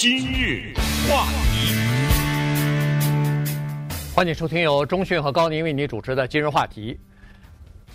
今日话题，欢迎收听由中讯和高宁为您主持的今日话题。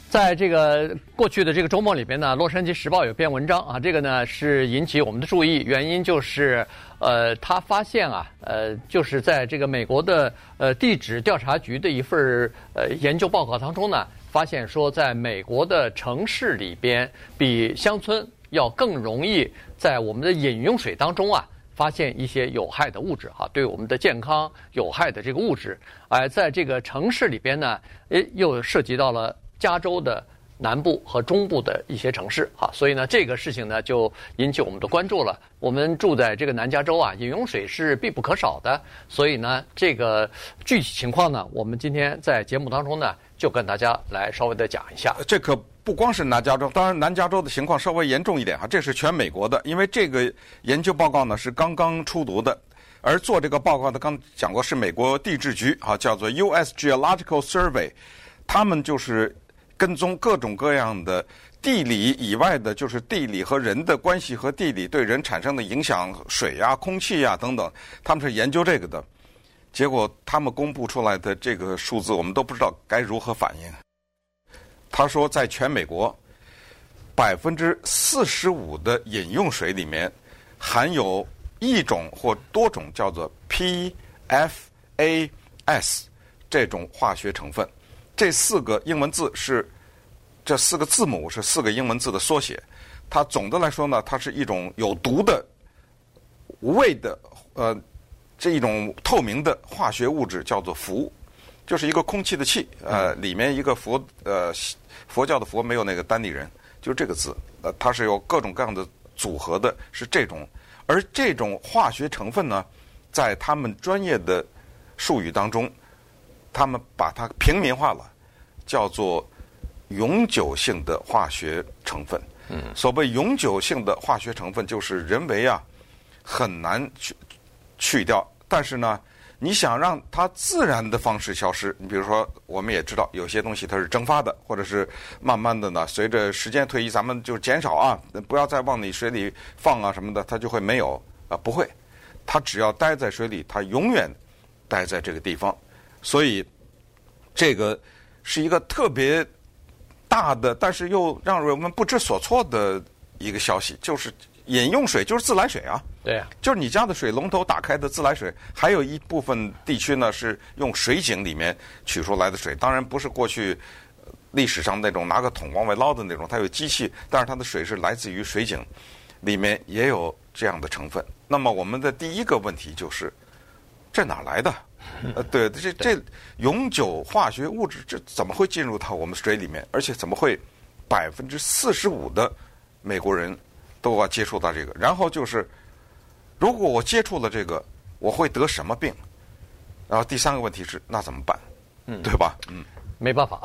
在这个过去的这个周末里边呢，《洛杉矶时报》有篇文章啊，这个呢是引起我们的注意，原因就是呃，他发现啊，呃，就是在这个美国的呃地质调查局的一份呃研究报告当中呢，发现说，在美国的城市里边，比乡村要更容易在我们的饮用水当中啊。发现一些有害的物质，哈，对我们的健康有害的这个物质，而在这个城市里边呢，诶，又涉及到了加州的南部和中部的一些城市，哈，所以呢，这个事情呢就引起我们的关注了。我们住在这个南加州啊，饮用水是必不可少的，所以呢，这个具体情况呢，我们今天在节目当中呢，就跟大家来稍微的讲一下。这可。不光是南加州，当然南加州的情况稍微严重一点哈，这是全美国的，因为这个研究报告呢是刚刚出炉的，而做这个报告的刚讲过是美国地质局啊，叫做 U.S. Geological Survey，他们就是跟踪各种各样的地理以外的，就是地理和人的关系和地理对人产生的影响，水呀、空气呀等等，他们是研究这个的，结果他们公布出来的这个数字，我们都不知道该如何反应。他说，在全美国，百分之四十五的饮用水里面含有一种或多种叫做 PFAS 这种化学成分。这四个英文字是这四个字母是四个英文字的缩写。它总的来说呢，它是一种有毒的、无味的呃这一种透明的化学物质，叫做氟，就是一个空气的气，呃，里面一个佛呃。佛教的佛没有那个单立人，就这个字，呃，它是有各种各样的组合的，是这种。而这种化学成分呢，在他们专业的术语当中，他们把它平民化了，叫做永久性的化学成分。嗯。所谓永久性的化学成分，就是人为啊很难去去掉，但是呢。你想让它自然的方式消失，你比如说，我们也知道有些东西它是蒸发的，或者是慢慢的呢，随着时间推移，咱们就减少啊，不要再往你水里放啊什么的，它就会没有啊，不会，它只要待在水里，它永远待在这个地方。所以这个是一个特别大的，但是又让人们不知所措的一个消息，就是。饮用水就是自来水啊，对啊，就是你家的水龙头打开的自来水。还有一部分地区呢是用水井里面取出来的水，当然不是过去历史上那种拿个桶往外捞的那种，它有机器，但是它的水是来自于水井，里面也有这样的成分。那么我们的第一个问题就是，这哪来的？呃，对，这这永久化学物质这怎么会进入到我们水里面？而且怎么会百分之四十五的美国人？都要接触到这个，然后就是，如果我接触了这个，我会得什么病？然后第三个问题是，那怎么办？嗯，对吧？嗯，没办法。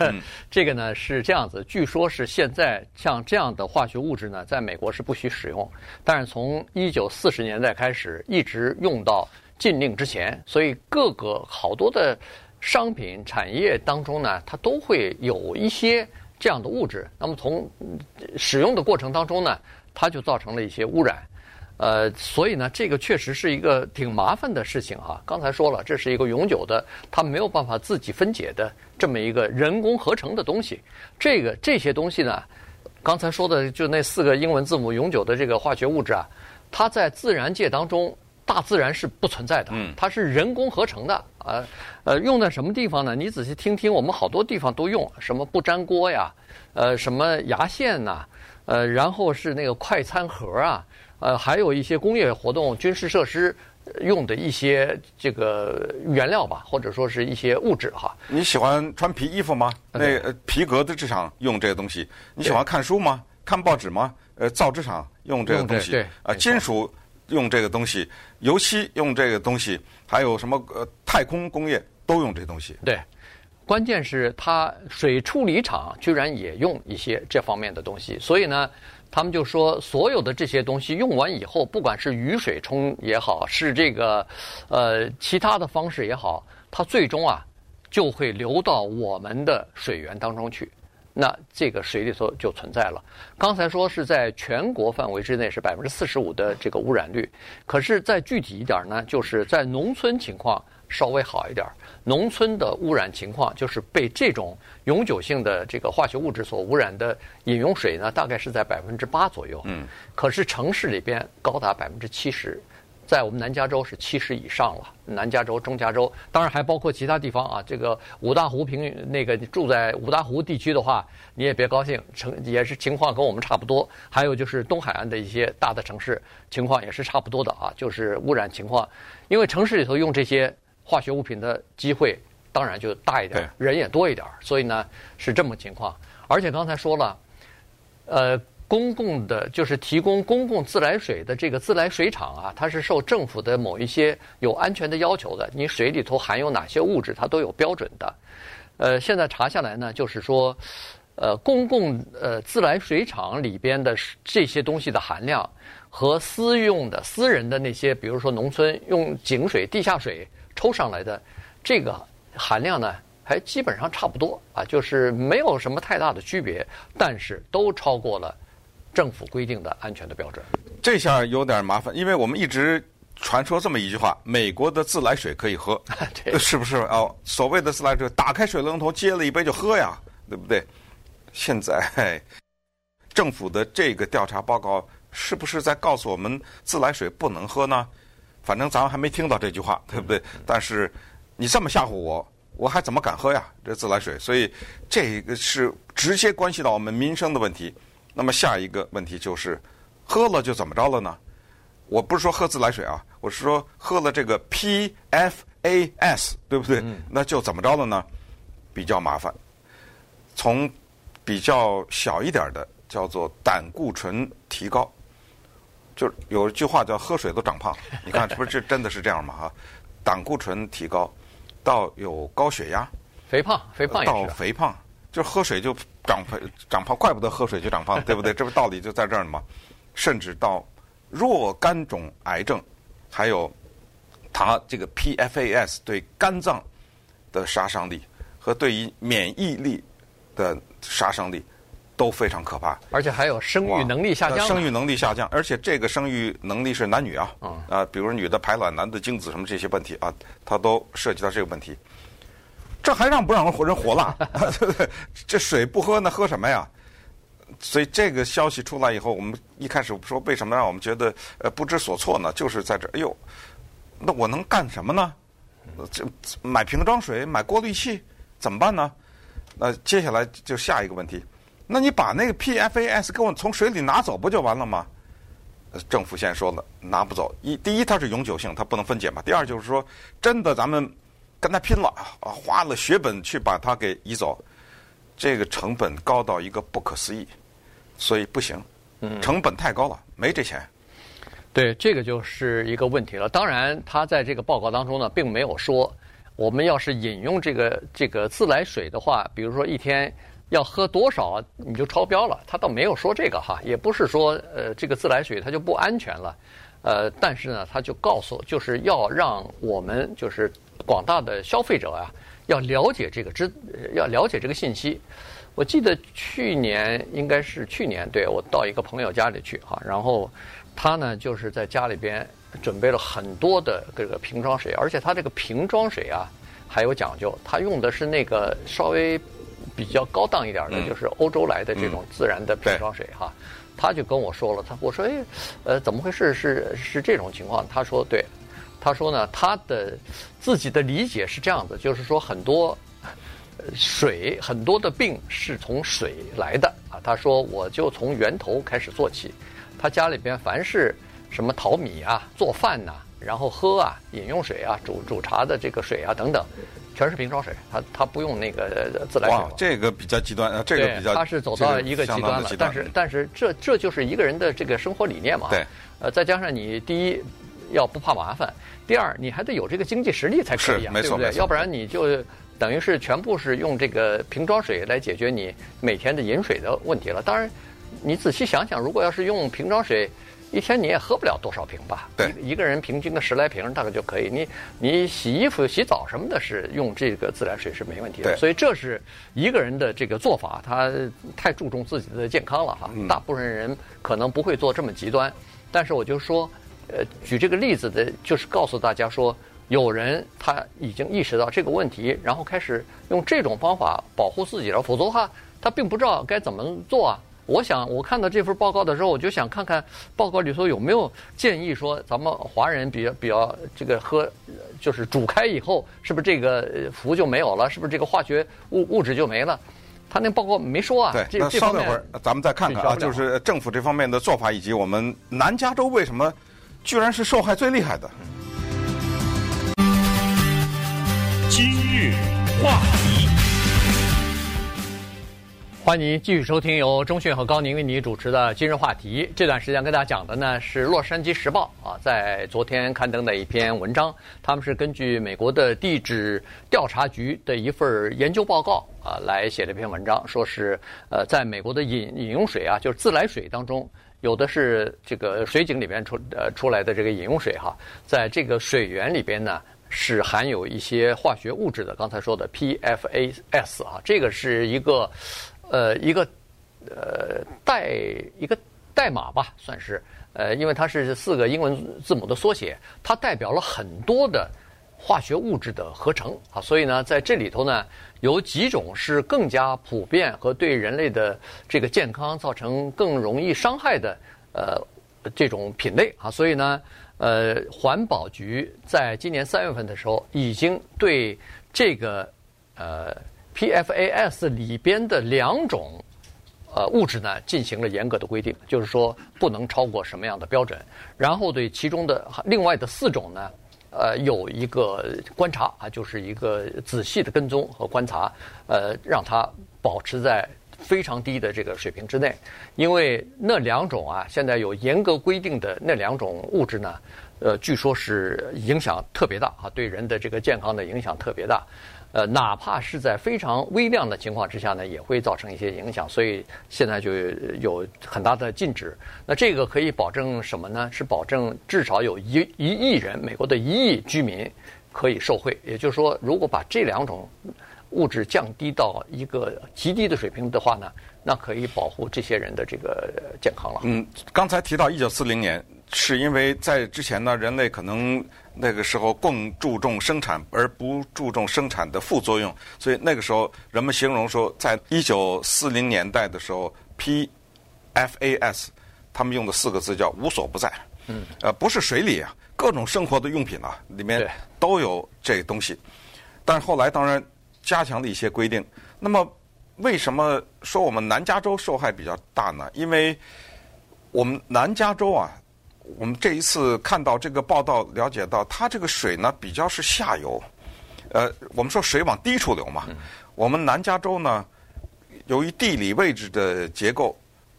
嗯、这个呢是这样子，据说是现在像这样的化学物质呢，在美国是不许使用，但是从一九四十年代开始，一直用到禁令之前，所以各个好多的商品产业当中呢，它都会有一些这样的物质。那么从使用的过程当中呢，它就造成了一些污染，呃，所以呢，这个确实是一个挺麻烦的事情哈。刚才说了，这是一个永久的，它没有办法自己分解的这么一个人工合成的东西。这个这些东西呢，刚才说的就那四个英文字母永久的这个化学物质啊，它在自然界当中，大自然是不存在的，它是人工合成的啊。呃，用在什么地方呢？你仔细听听，我们好多地方都用，什么不粘锅呀，呃，什么牙线呐。呃，然后是那个快餐盒啊，呃，还有一些工业活动、军事设施用的一些这个原料吧，或者说是一些物质哈。你喜欢穿皮衣服吗？那皮革的制厂用这个东西。你喜欢看书吗？看报纸吗？呃，造纸厂用这个东西。对。啊，金属用这个东西，油漆用这个东西，还有什么呃太空工业都用这东西。对。关键是它水处理厂居然也用一些这方面的东西，所以呢，他们就说所有的这些东西用完以后，不管是雨水冲也好，是这个呃其他的方式也好，它最终啊就会流到我们的水源当中去。那这个水里头就存在了。刚才说是在全国范围之内是百分之四十五的这个污染率，可是再具体一点呢，就是在农村情况稍微好一点儿。农村的污染情况就是被这种永久性的这个化学物质所污染的饮用水呢，大概是在百分之八左右。嗯，可是城市里边高达百分之七十。在我们南加州是七十以上了，南加州、中加州，当然还包括其他地方啊。这个五大湖平那个住在五大湖地区的话，你也别高兴，城也是情况跟我们差不多。还有就是东海岸的一些大的城市，情况也是差不多的啊，就是污染情况。因为城市里头用这些化学物品的机会当然就大一点，人也多一点，所以呢是这么情况。而且刚才说了，呃。公共的，就是提供公共自来水的这个自来水厂啊，它是受政府的某一些有安全的要求的。你水里头含有哪些物质，它都有标准的。呃，现在查下来呢，就是说，呃，公共呃自来水厂里边的这些东西的含量，和私用的私人的那些，比如说农村用井水、地下水抽上来的这个含量呢，还基本上差不多啊，就是没有什么太大的区别，但是都超过了。政府规定的安全的标准，这下有点麻烦，因为我们一直传说这么一句话：美国的自来水可以喝，对是不是？哦，所谓的自来水，打开水龙头接了一杯就喝呀，对不对？现在政府的这个调查报告是不是在告诉我们自来水不能喝呢？反正咱们还没听到这句话，对不对？但是你这么吓唬我，我还怎么敢喝呀？这自来水，所以这个是直接关系到我们民生的问题。那么下一个问题就是，喝了就怎么着了呢？我不是说喝自来水啊，我是说喝了这个 PFAS，对不对？那就怎么着了呢？比较麻烦。从比较小一点的叫做胆固醇提高，就有一句话叫喝水都长胖。你看，这不是这真的是这样吗？哈，胆固醇提高到有高血压、肥胖、肥胖到肥胖。就喝水就长肥长胖，怪不得喝水就长胖，对不对？这不道理就在这儿呢吗？甚至到若干种癌症，还有它这个 PFAS 对肝脏的杀伤力和对于免疫力的杀伤力都非常可怕。而且还有生育能力下降，生育能力下降，而且这个生育能力是男女啊，啊、嗯，比如女的排卵，男的精子什么这些问题啊，它都涉及到这个问题。这还让不让人活人活了？这水不喝，那喝什么呀？所以这个消息出来以后，我们一开始说为什么让我们觉得呃不知所措呢？就是在这，哎呦，那我能干什么呢？这买瓶装水，买过滤器，怎么办呢？那接下来就下一个问题，那你把那个 PFAS 给我从水里拿走不就完了吗？政府先说了，拿不走。一第一，它是永久性，它不能分解嘛。第二，就是说真的咱们。跟他拼了啊！花了血本去把它给移走，这个成本高到一个不可思议，所以不行。成本太高了，没这钱。对，这个就是一个问题了。当然，他在这个报告当中呢，并没有说我们要是饮用这个这个自来水的话，比如说一天要喝多少你就超标了。他倒没有说这个哈，也不是说呃这个自来水它就不安全了。呃，但是呢，他就告诉就是要让我们就是。广大的消费者啊，要了解这个知，要了解这个信息。我记得去年应该是去年，对，我到一个朋友家里去哈，然后他呢就是在家里边准备了很多的这个瓶装水，而且他这个瓶装水啊还有讲究，他用的是那个稍微比较高档一点的，就是欧洲来的这种自然的瓶装水哈。他就跟我说了，他我说哎，呃，怎么回事？是是这种情况？他说对。他说呢，他的自己的理解是这样子，就是说很多水很多的病是从水来的啊。他说我就从源头开始做起，他家里边凡是什么淘米啊、做饭呐、啊，然后喝啊、饮用水啊、煮煮茶的这个水啊等等，全是瓶装水，他他不用那个自来水。哇，这个比较极端啊，这个比较，他是走到一个极端了。但是但是这这就是一个人的这个生活理念嘛。对。呃，再加上你第一要不怕麻烦。第二，你还得有这个经济实力才可以啊，对不对？要不然你就等于是全部是用这个瓶装水来解决你每天的饮水的问题了。当然，你仔细想想，如果要是用瓶装水一天你也喝不了多少瓶吧？对，一个人平均个十来瓶大概就可以。你你洗衣服、洗澡什么的，是用这个自来水是没问题的。对，所以这是一个人的这个做法，他太注重自己的健康了哈。大部分人可能不会做这么极端，但是我就说，呃，举这个例子的，就是告诉大家说，有人他已经意识到这个问题，然后开始用这种方法保护自己了，否则的话，他并不知道该怎么做啊。我想，我看到这份报告的时候，我就想看看报告里头有没有建议说，咱们华人比较比较这个喝，就是煮开以后，是不是这个氟就没有了？是不是这个化学物物质就没了？他那报告没说啊。对，那稍等会儿，咱们再看看啊，就是政府这方面的做法，以及我们南加州为什么居然是受害最厉害的。今日话题。欢迎您继续收听由钟讯和高宁为你主持的今日话题。这段时间跟大家讲的呢是《洛杉矶时报》啊，在昨天刊登的一篇文章。他们是根据美国的地质调查局的一份研究报告啊来写了一篇文章，说是呃，在美国的饮饮用水啊，就是自来水当中，有的是这个水井里面出呃出来的这个饮用水哈，在这个水源里边呢是含有一些化学物质的。刚才说的 PFAS 啊，这个是一个。呃，一个呃代一个代码吧，算是呃，因为它是四个英文字母的缩写，它代表了很多的化学物质的合成啊，所以呢，在这里头呢，有几种是更加普遍和对人类的这个健康造成更容易伤害的呃这种品类啊，所以呢，呃，环保局在今年三月份的时候已经对这个呃。PFAS 里边的两种呃物质呢，进行了严格的规定，就是说不能超过什么样的标准。然后对其中的另外的四种呢，呃，有一个观察啊，就是一个仔细的跟踪和观察，呃，让它保持在非常低的这个水平之内。因为那两种啊，现在有严格规定的那两种物质呢，呃，据说是影响特别大啊，对人的这个健康的影响特别大。呃，哪怕是在非常微量的情况之下呢，也会造成一些影响，所以现在就有很大的禁止。那这个可以保证什么呢？是保证至少有一一亿人，美国的一亿居民可以受惠。也就是说，如果把这两种物质降低到一个极低的水平的话呢，那可以保护这些人的这个健康了。嗯，刚才提到一九四零年，是因为在之前呢，人类可能。那个时候更注重生产而不注重生产的副作用，所以那个时候人们形容说，在一九四零年代的时候，PFAS，他们用的四个字叫无所不在。嗯。呃，不是水里啊，各种生活的用品啊，里面都有这东西。但是后来当然加强了一些规定。那么为什么说我们南加州受害比较大呢？因为我们南加州啊。我们这一次看到这个报道，了解到它这个水呢比较是下游，呃，我们说水往低处流嘛。我们南加州呢，由于地理位置的结构，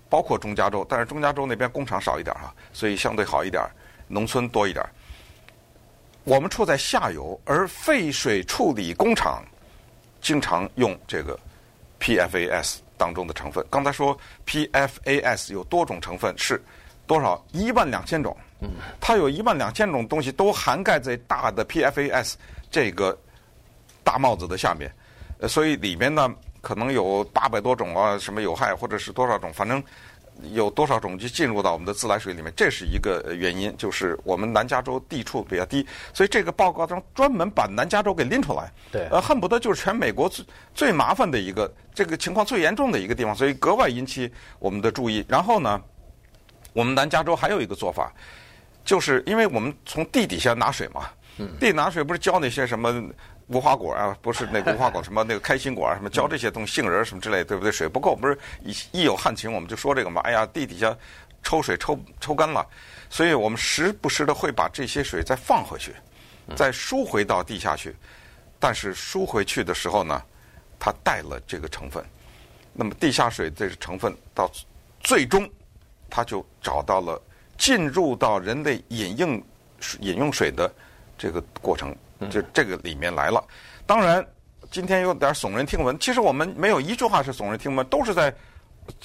包括中加州，但是中加州那边工厂少一点哈，所以相对好一点，农村多一点。我们处在下游，而废水处理工厂经常用这个 PFAS 当中的成分。刚才说 PFAS 有多种成分是。多少？一万两千种，它有一万两千种东西都涵盖在大的 PFAS 这个大帽子的下面，呃所以里面呢可能有八百多种啊，什么有害或者是多少种，反正有多少种就进入到我们的自来水里面，这是一个原因，就是我们南加州地处比较低，所以这个报告中专门把南加州给拎出来，对，呃，恨不得就是全美国最最麻烦的一个，这个情况最严重的一个地方，所以格外引起我们的注意。然后呢，我们南加州还有一个做法，就是因为我们从地底下拿水嘛，地拿水不是浇那些什么无花果啊，不是那个无花果什么那个开心果啊，什么浇这些东西杏仁什么之类，对不对？水不够，不是一一有旱情我们就说这个嘛。哎呀，地底下抽水抽抽干了，所以我们时不时的会把这些水再放回去，再输回到地下去。但是输回去的时候呢，它带了这个成分，那么地下水这个成分到最终。他就找到了进入到人类饮用饮用水的这个过程，就这个里面来了。当然，今天有点耸人听闻。其实我们没有一句话是耸人听闻，都是在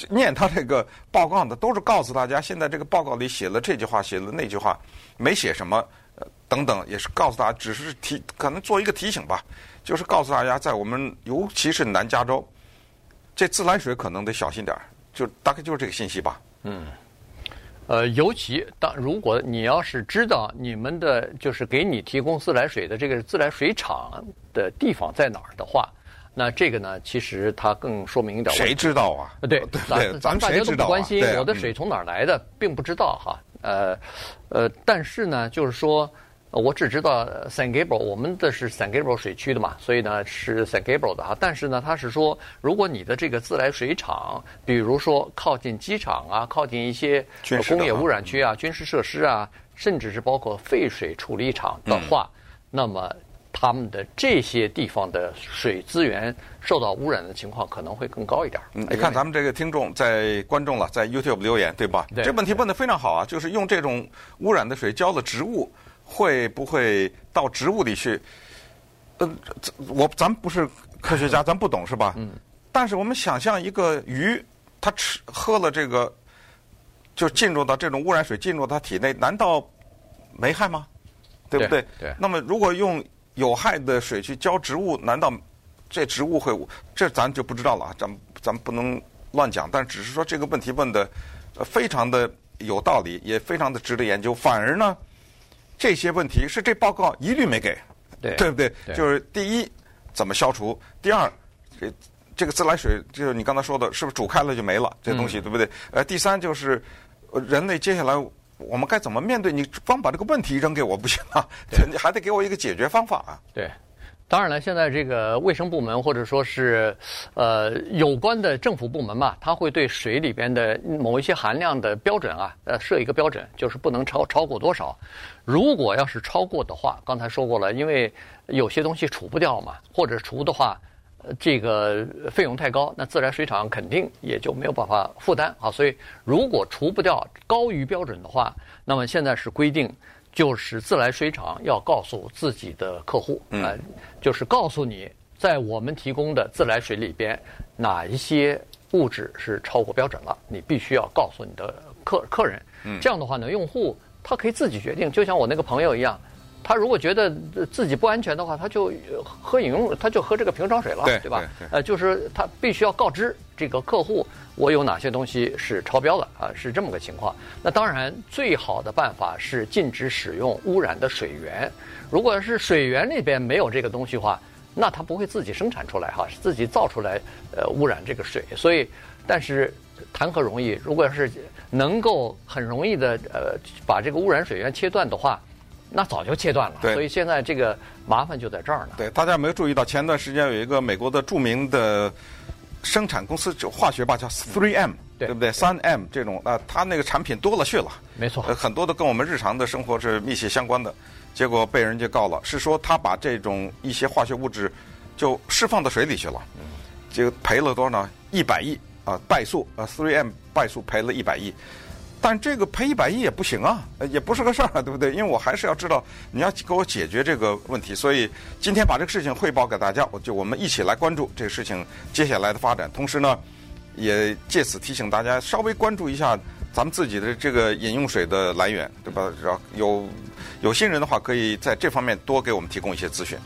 念他这个报告的，都是告诉大家，现在这个报告里写了这句话，写了那句话，没写什么，呃，等等，也是告诉大家，只是提，可能做一个提醒吧，就是告诉大家，在我们尤其是南加州，这自来水可能得小心点儿，就大概就是这个信息吧。嗯。呃，尤其当如果你要是知道你们的就是给你提供自来水的这个自来水厂的地方在哪儿的话，那这个呢，其实它更说明一点。谁知道啊？对对对，咱们谁知道啊？大家都不关心我的水从哪儿来的，并不知道哈。呃呃，但是呢，就是说。我只知道 San Gabriel，我们的是 San Gabriel 水区的嘛，所以呢是 San Gabriel 的哈。但是呢，他是说，如果你的这个自来水厂，比如说靠近机场啊，靠近一些工业污染区啊、军事设施啊，甚至是包括废水处理厂的话，嗯、那么他们的这些地方的水资源受到污染的情况可能会更高一点。嗯，你看咱们这个听众在观众了，在 YouTube 留言对吧？对，这问题问得非常好啊，就是用这种污染的水浇了植物。会不会到植物里去？嗯、呃，我咱不是科学家，咱不懂是吧？嗯。但是我们想象一个鱼，它吃喝了这个，就进入到这种污染水进入到它体内，难道没害吗？对不对？对。那么如果用有害的水去浇植物，难道这植物会？这咱就不知道了啊，咱咱不能乱讲。但只是说这个问题问的非常的有道理，也非常的值得研究。反而呢？这些问题是这报告一律没给，对，对不对？对，就是第一，怎么消除？第二，这这个自来水，就是你刚才说的，是不是煮开了就没了？这东西、嗯、对不对？呃，第三就是，人类接下来我们该怎么面对？你光把这个问题扔给我不行啊，你还得给我一个解决方法啊。对。当然了，现在这个卫生部门或者说是，呃，有关的政府部门嘛，它会对水里边的某一些含量的标准啊，呃，设一个标准，就是不能超超过多少。如果要是超过的话，刚才说过了，因为有些东西除不掉嘛，或者除的话，呃，这个费用太高，那自来水厂肯定也就没有办法负担啊。所以，如果除不掉高于标准的话，那么现在是规定。就是自来水厂要告诉自己的客户，嗯、呃，就是告诉你在我们提供的自来水里边哪一些物质是超过标准了，你必须要告诉你的客客人。嗯，这样的话呢，用户他可以自己决定，就像我那个朋友一样，他如果觉得自己不安全的话，他就喝饮用，他就喝这个瓶装水了，对，对吧？对对呃，就是他必须要告知这个客户。我有哪些东西是超标的啊？是这么个情况。那当然，最好的办法是禁止使用污染的水源。如果是水源那边没有这个东西的话，那它不会自己生产出来哈，是自己造出来呃污染这个水。所以，但是谈何容易？如果要是能够很容易的呃把这个污染水源切断的话，那早就切断了。对。所以现在这个麻烦就在这儿呢。对，大家有没有注意到前段时间有一个美国的著名的。生产公司就化学吧，叫 Three M，对不对？三 M 这种啊，它那个产品多了去了，没错，很多都跟我们日常的生活是密切相关的。结果被人家告了，是说他把这种一些化学物质就释放到水里去了，就赔了多少呢？一百亿啊，败诉啊，Three M 败诉赔了一百亿。但这个赔一百亿也不行啊，也不是个事儿啊，对不对？因为我还是要知道你要给我解决这个问题，所以今天把这个事情汇报给大家，我就我们一起来关注这个事情接下来的发展。同时呢，也借此提醒大家稍微关注一下咱们自己的这个饮用水的来源，对吧？然后有有心人的话，可以在这方面多给我们提供一些咨询。